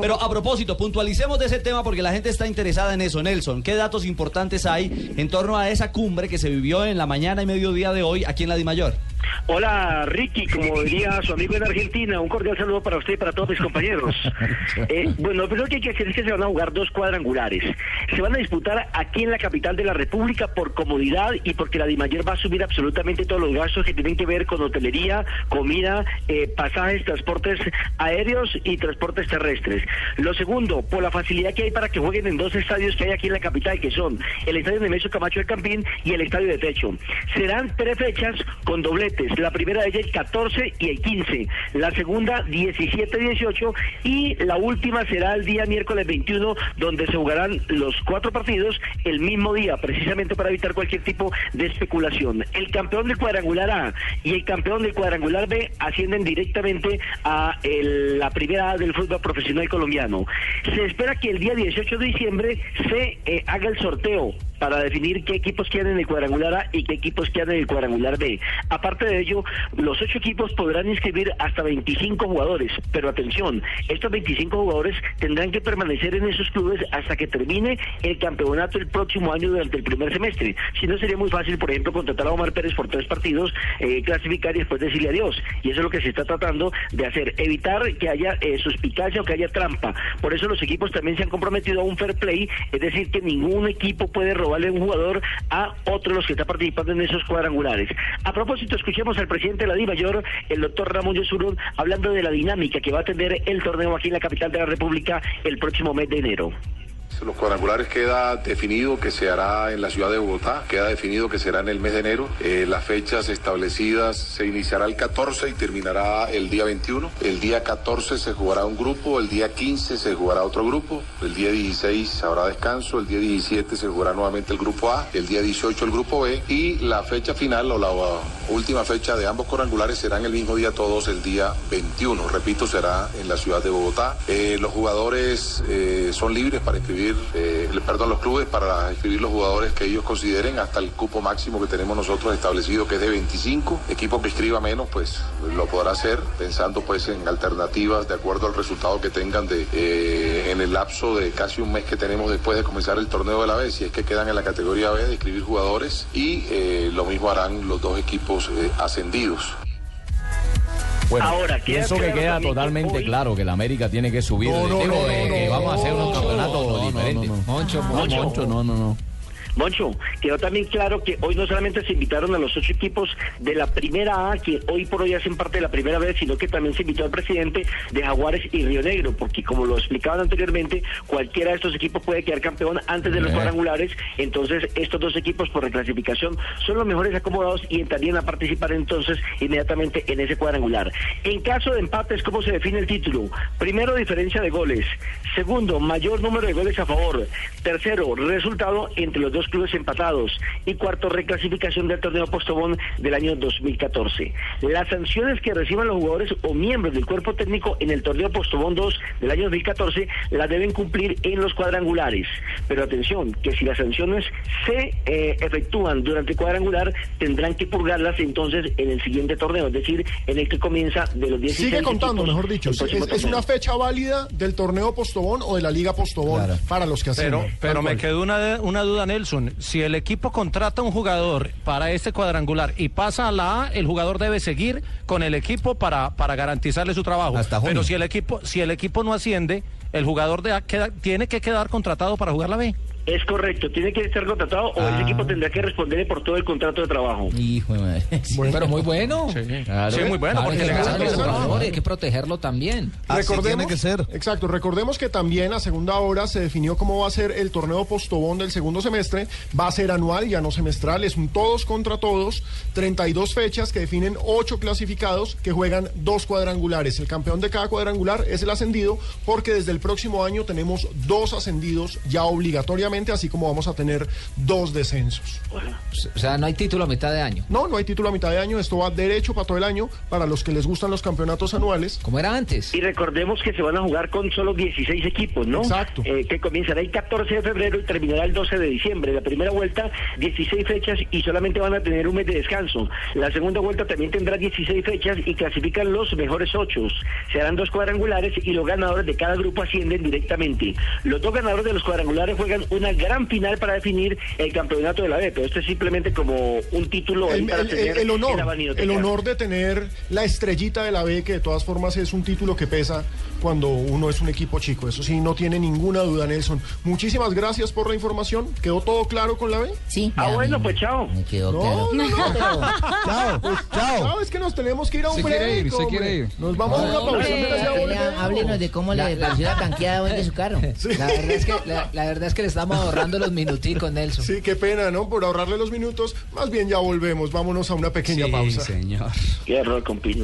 Pero a propósito, puntualicemos de ese tema porque la gente está interesada en eso, Nelson. ¿Qué datos importantes hay en torno a esa cumbre que se vivió en la mañana y mediodía de hoy aquí en la Dimayor? Hola Ricky, como diría su amigo en Argentina, un cordial saludo para usted y para todos mis compañeros. Eh, bueno, lo primero que hay que hacer es que se van a jugar dos cuadrangulares. Se van a disputar aquí en la capital de la República por comodidad y porque la Dimayor va a asumir absolutamente todos los gastos que tienen que ver con hotelería, comida, eh, pasajes, transportes aéreos y transportes terrestres. Lo segundo, por la facilidad que hay para que jueguen en dos estadios que hay aquí en la capital, que son el estadio de Meso Camacho del Campín y el estadio de Techo. Serán tres fechas con La primera de ellas el 14 y el 15. La segunda 17 y 18 y la última será el día miércoles 21 donde se jugarán los cuatro partidos el mismo día, precisamente para evitar cualquier tipo de especulación. El campeón del cuadrangular A y el campeón del cuadrangular B ascienden directamente a la primera A del fútbol profesional colombiano. Se espera que el día 18 de diciembre se eh, haga el sorteo para definir qué equipos quedan en el cuadrangular A y qué equipos quedan en el cuadrangular B. Aparte de ello, los ocho equipos podrán inscribir hasta 25 jugadores, pero atención, estos 25 jugadores tendrán que permanecer en esos clubes hasta que termine el campeonato el próximo año durante el primer semestre. Si no, sería muy fácil, por ejemplo, contratar a Omar Pérez por tres partidos, eh, clasificar y después decirle adiós. Y eso es lo que se está tratando de hacer, evitar que haya eh, suspicacia o que haya trampa. Por eso los equipos también se han comprometido a un fair play, es decir, que ningún equipo puede robarle un jugador a otro de los que está participando en esos cuadrangulares. A propósito, escuchemos al presidente de la DIMAYOR, el doctor Ramón Yesurún, hablando de la dinámica que va a tener el torneo aquí en la capital de la República el próximo mes de enero. Los cuadrangulares queda definido que se hará en la ciudad de Bogotá, queda definido que será en el mes de enero. Eh, las fechas establecidas se iniciará el 14 y terminará el día 21. El día 14 se jugará un grupo, el día 15 se jugará otro grupo, el día 16 habrá descanso, el día 17 se jugará nuevamente el grupo A, el día 18 el grupo B y la fecha final o la última fecha de ambos cuadrangulares serán el mismo día todos el día 21. Repito, será en la ciudad de Bogotá. Eh, los jugadores eh, son libres para inscribir, eh, perdón, los clubes para inscribir los jugadores que ellos consideren hasta el cupo máximo que tenemos nosotros establecido que es de 25. Equipo que escriba menos, pues lo podrá hacer pensando pues en alternativas de acuerdo al resultado que tengan de eh, en el lapso de casi un mes que tenemos después de comenzar el torneo de la B, si es que quedan en la categoría B de inscribir jugadores y eh, lo mismo harán los dos equipos eh, ascendidos. Bueno, Ahora, pienso que queda totalmente hoy- claro que la América tiene que subir. No, no, Digo, no, eh, no, que no, vamos a hacer no, unos no, campeonatos diferentes. no, no. Moncho, Moncho. Moncho, no, no, no. Moncho, quedó también claro que hoy no solamente se invitaron a los ocho equipos de la primera A, que hoy por hoy hacen parte de la primera vez, sino que también se invitó al presidente de Jaguares y Río Negro, porque como lo explicaban anteriormente, cualquiera de estos equipos puede quedar campeón antes de los cuadrangulares, entonces estos dos equipos por reclasificación son los mejores acomodados y entrarían a participar entonces inmediatamente en ese cuadrangular. En caso de empates, ¿cómo se define el título? Primero, diferencia de goles. Segundo, mayor número de goles a favor. Tercero, resultado entre los dos clubes empatados. Y cuarto, reclasificación del torneo Postobón del año 2014. Las sanciones que reciban los jugadores o miembros del cuerpo técnico en el torneo Postobón 2 del año 2014 las deben cumplir en los cuadrangulares. Pero atención, que si las sanciones se eh, efectúan durante el cuadrangular, tendrán que purgarlas entonces en el siguiente torneo, es decir, en el que comienza de los 16 Sigue contando, equipos mejor dicho. el Es, es una fecha válida del torneo Postobón o de la Liga Postobón Claro. para los que hacen. Pero, pero me quedó una, una duda, Nelson. Si el equipo contrata un jugador para este cuadrangular y pasa a la A, el jugador debe seguir con el equipo para, para garantizarle su trabajo. Hasta. Pero si el equipo, si el equipo no asciende, el jugador de A queda- tiene que quedar contratado para jugar la B. Es correcto, tiene que estar contratado o Ah. ese equipo tendrá que responderle por todo el contrato de trabajo. Hijo de madre. Pero muy bueno. Claro. Sí, muy bueno, Claro, porque hay, le que los hay que protegerlo también. recordemos, Exacto, recordemos que también a segunda hora se definió cómo va a ser el torneo Postobón del segundo semestre. Va a ser anual, ya no semestral, es un todos contra todos. 32 fechas que definen 8 clasificados que juegan dos cuadrangulares. El campeón de cada cuadrangular es el ascendido porque desde el próximo año tenemos dos ascendidos ya obligatoriamente. Así como vamos a tener dos descensos. O sea, no hay título a mitad de año. No, no hay título a mitad de año, esto va derecho para todo el año, para los que les gustan los campeonatos anuales. Como era antes. Y recordemos que se van a jugar con solo 16 equipos, ¿no? Exacto. Eh, que comenzará el 14 de febrero y terminará el 12 de diciembre. La primera vuelta, 16 fechas y solamente van a tener un mes de descanso. La segunda vuelta también tendrá 16 fechas y clasifican los mejores ocho. Se harán dos cuadrangulares y los ganadores de cada grupo ascienden directamente. Los dos ganadores de los cuadrangulares juegan una gran final para definir el campeonato de la B, pero esto es simplemente como un título El, para el- tener el- la honor, el honor de tener la estrellita de la B, que de todas formas es un título que pesa cuando uno es un equipo chico. Eso sí, no tiene ninguna duda, Nelson. Muchísimas gracias por la información. ¿Quedó todo claro con la B? Sí. Ah, bueno, pues chao. Me quedó No, claro. no, no, pero- Chao, chao. Es que nos tenemos que ir a un Se break. quiere ir, se quiere ir. Nos vamos a una Hombre, pausa. Háblenos de cómo le pareció la tanqueada hoy de su carro. La verdad, es que, la, la verdad es que le estamos ahorrando los minuticos, Nelson. Sí, qué pena, ¿no? Por ahorrarle los minutos. Más bien ya volvemos. Vámonos a una pequeña Sí, pausa. señor. Qué error con Pino.